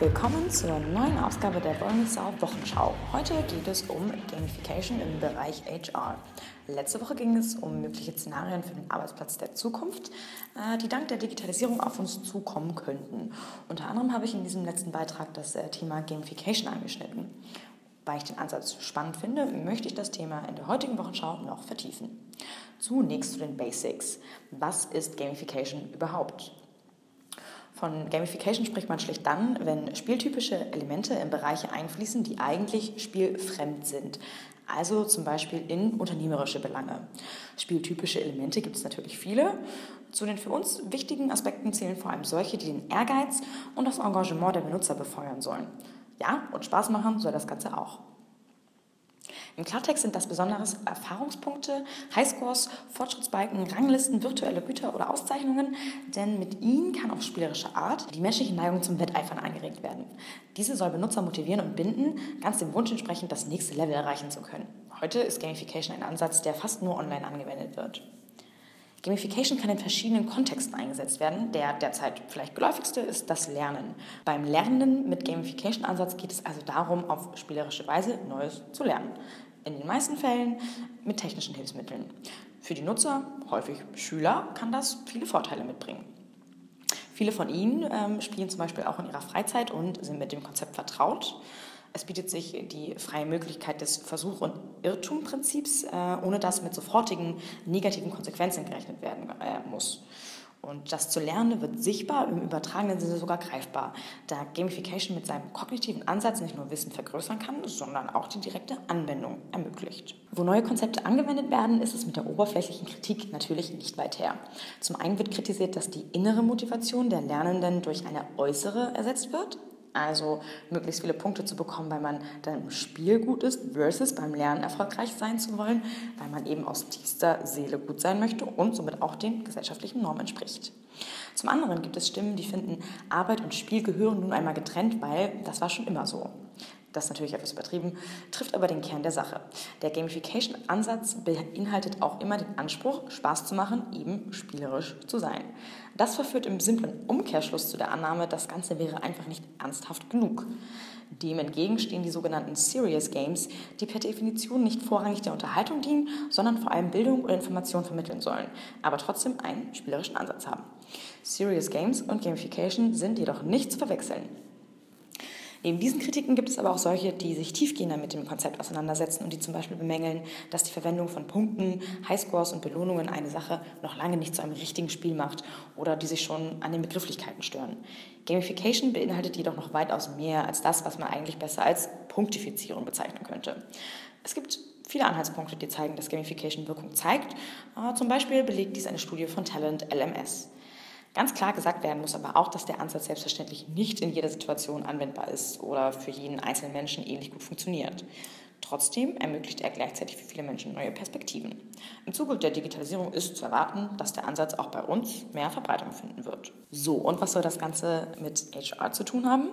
Willkommen zur neuen Ausgabe der Wollmissau Wochenschau. Heute geht es um Gamification im Bereich HR. Letzte Woche ging es um mögliche Szenarien für den Arbeitsplatz der Zukunft, äh, die dank der Digitalisierung auf uns zukommen könnten. Unter anderem habe ich in diesem letzten Beitrag das äh, Thema Gamification angeschnitten. Weil ich den Ansatz spannend finde, möchte ich das Thema in der heutigen Wochenschau noch vertiefen. Zunächst zu den Basics. Was ist Gamification überhaupt? Von Gamification spricht man schlicht dann, wenn spieltypische Elemente in Bereiche einfließen, die eigentlich spielfremd sind. Also zum Beispiel in unternehmerische Belange. Spieltypische Elemente gibt es natürlich viele. Zu den für uns wichtigen Aspekten zählen vor allem solche, die den Ehrgeiz und das Engagement der Benutzer befeuern sollen. Ja, und Spaß machen soll das Ganze auch. Im Klartext sind das besonders Erfahrungspunkte, Highscores, Fortschrittsbalken, Ranglisten, virtuelle Güter oder Auszeichnungen, denn mit ihnen kann auf spielerische Art die menschliche Neigung zum Wetteifern angeregt werden. Diese soll Benutzer motivieren und binden, ganz dem Wunsch entsprechend das nächste Level erreichen zu können. Heute ist Gamification ein Ansatz, der fast nur online angewendet wird. Gamification kann in verschiedenen Kontexten eingesetzt werden. Der derzeit vielleicht geläufigste ist das Lernen. Beim Lernen mit Gamification-Ansatz geht es also darum, auf spielerische Weise Neues zu lernen. In den meisten Fällen mit technischen Hilfsmitteln. Für die Nutzer, häufig Schüler, kann das viele Vorteile mitbringen. Viele von ihnen ähm, spielen zum Beispiel auch in ihrer Freizeit und sind mit dem Konzept vertraut. Es bietet sich die freie Möglichkeit des Versuch- und Irrtumprinzips, äh, ohne dass mit sofortigen negativen Konsequenzen gerechnet werden äh, muss. Und das zu lernen wird sichtbar, im übertragenen Sinne sogar greifbar, da Gamification mit seinem kognitiven Ansatz nicht nur Wissen vergrößern kann, sondern auch die direkte Anwendung ermöglicht. Wo neue Konzepte angewendet werden, ist es mit der oberflächlichen Kritik natürlich nicht weit her. Zum einen wird kritisiert, dass die innere Motivation der Lernenden durch eine äußere ersetzt wird, also möglichst viele Punkte zu bekommen, weil man dann im Spiel gut ist, versus beim Lernen erfolgreich sein zu wollen, weil man eben aus tiefster Seele gut sein möchte und somit auch den gesellschaftlichen Normen entspricht. Zum anderen gibt es Stimmen, die finden, Arbeit und Spiel gehören nun einmal getrennt, weil das war schon immer so das ist natürlich etwas übertrieben, trifft aber den Kern der Sache. Der Gamification-Ansatz beinhaltet auch immer den Anspruch, Spaß zu machen, eben spielerisch zu sein. Das verführt im simplen Umkehrschluss zu der Annahme, das Ganze wäre einfach nicht ernsthaft genug. Dem entgegen stehen die sogenannten Serious Games, die per Definition nicht vorrangig der Unterhaltung dienen, sondern vor allem Bildung und Information vermitteln sollen, aber trotzdem einen spielerischen Ansatz haben. Serious Games und Gamification sind jedoch nicht zu verwechseln. Neben diesen Kritiken gibt es aber auch solche, die sich tiefgehender mit dem Konzept auseinandersetzen und die zum Beispiel bemängeln, dass die Verwendung von Punkten, Highscores und Belohnungen eine Sache noch lange nicht zu einem richtigen Spiel macht oder die sich schon an den Begrifflichkeiten stören. Gamification beinhaltet jedoch noch weitaus mehr als das, was man eigentlich besser als Punktifizierung bezeichnen könnte. Es gibt viele Anhaltspunkte, die zeigen, dass Gamification Wirkung zeigt. Äh, zum Beispiel belegt dies eine Studie von Talent LMS. Ganz klar gesagt werden muss aber auch, dass der Ansatz selbstverständlich nicht in jeder Situation anwendbar ist oder für jeden einzelnen Menschen ähnlich gut funktioniert. Trotzdem ermöglicht er gleichzeitig für viele Menschen neue Perspektiven. Im Zuge der Digitalisierung ist zu erwarten, dass der Ansatz auch bei uns mehr Verbreitung finden wird. So, und was soll das Ganze mit HR zu tun haben?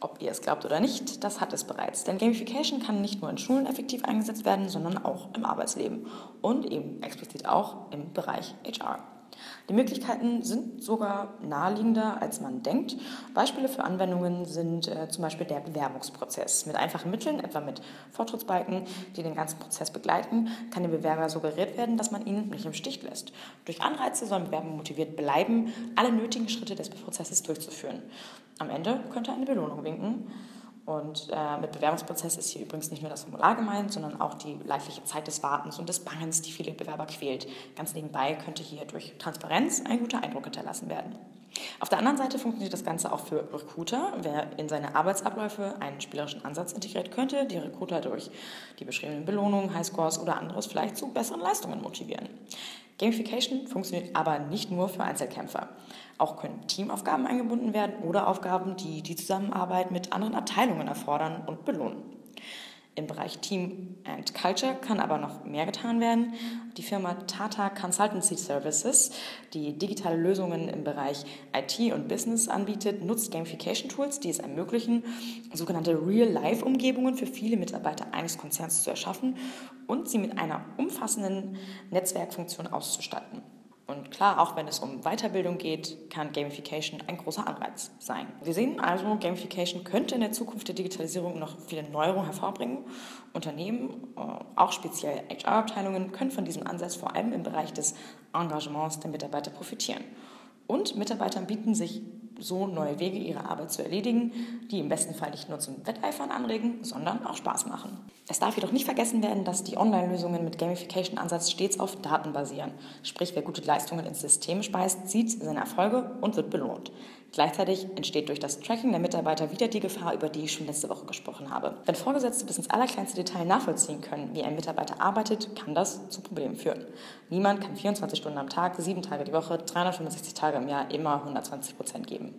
Ob ihr es glaubt oder nicht, das hat es bereits. Denn Gamification kann nicht nur in Schulen effektiv eingesetzt werden, sondern auch im Arbeitsleben und eben explizit auch im Bereich HR. Die Möglichkeiten sind sogar naheliegender, als man denkt. Beispiele für Anwendungen sind äh, zum Beispiel der Bewerbungsprozess. Mit einfachen Mitteln, etwa mit Fortschrittsbalken, die den ganzen Prozess begleiten, kann dem Bewerber suggeriert werden, dass man ihn nicht im Stich lässt. Durch Anreize sollen Bewerber motiviert bleiben, alle nötigen Schritte des Prozesses durchzuführen. Am Ende könnte eine Belohnung winken. Und äh, mit Bewerbungsprozess ist hier übrigens nicht nur das Formular gemeint, sondern auch die leidliche Zeit des Wartens und des Bangens, die viele Bewerber quält. Ganz nebenbei könnte hier durch Transparenz ein guter Eindruck hinterlassen werden. Auf der anderen Seite funktioniert das Ganze auch für Recruiter. Wer in seine Arbeitsabläufe einen spielerischen Ansatz integriert, könnte die Recruiter durch die beschriebenen Belohnungen, Highscores oder anderes vielleicht zu besseren Leistungen motivieren. Gamification funktioniert aber nicht nur für Einzelkämpfer. Auch können Teamaufgaben eingebunden werden oder Aufgaben, die die Zusammenarbeit mit anderen Abteilungen erfordern und belohnen. Im Bereich Team and Culture kann aber noch mehr getan werden. Die Firma Tata Consultancy Services, die digitale Lösungen im Bereich IT und Business anbietet, nutzt Gamification-Tools, die es ermöglichen, sogenannte Real-Life-Umgebungen für viele Mitarbeiter eines Konzerns zu erschaffen und sie mit einer umfassenden Netzwerkfunktion auszustatten. Und klar, auch wenn es um Weiterbildung geht, kann Gamification ein großer Anreiz sein. Wir sehen also, Gamification könnte in der Zukunft der Digitalisierung noch viele Neuerungen hervorbringen. Unternehmen, äh, auch speziell HR-Abteilungen, können von diesem Ansatz vor allem im Bereich des Engagements der Mitarbeiter profitieren. Und Mitarbeitern bieten sich so neue Wege, ihre Arbeit zu erledigen, die im besten Fall nicht nur zum Wetteifern anregen, sondern auch Spaß machen. Es darf jedoch nicht vergessen werden, dass die Online-Lösungen mit Gamification-Ansatz stets auf Daten basieren. Sprich, wer gute Leistungen ins System speist, sieht seine Erfolge und wird belohnt. Gleichzeitig entsteht durch das Tracking der Mitarbeiter wieder die Gefahr, über die ich schon letzte Woche gesprochen habe. Wenn Vorgesetzte bis ins allerkleinste Detail nachvollziehen können, wie ein Mitarbeiter arbeitet, kann das zu Problemen führen. Niemand kann 24 Stunden am Tag, sieben Tage die Woche, 365 Tage im Jahr immer 120 Prozent geben.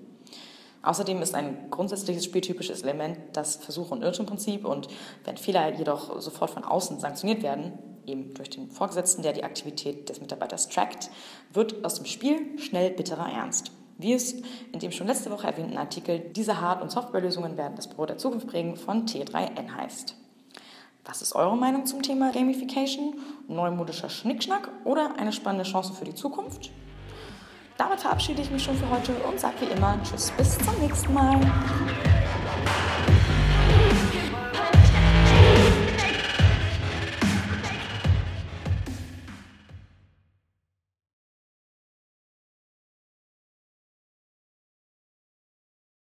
Außerdem ist ein grundsätzliches spieltypisches Element das Versuch- und Irrtumprinzip und wenn Fehler jedoch sofort von außen sanktioniert werden, eben durch den Vorgesetzten, der die Aktivität des Mitarbeiters trackt, wird aus dem Spiel schnell bitterer Ernst. Wie es in dem schon letzte Woche erwähnten Artikel Diese Hard- und Softwarelösungen werden das Büro der Zukunft prägen von T3N heißt. Was ist eure Meinung zum Thema Gamification? Neumodischer Schnickschnack oder eine spannende Chance für die Zukunft? Damit verabschiede ich mich schon für heute und sage wie immer Tschüss, bis zum nächsten Mal.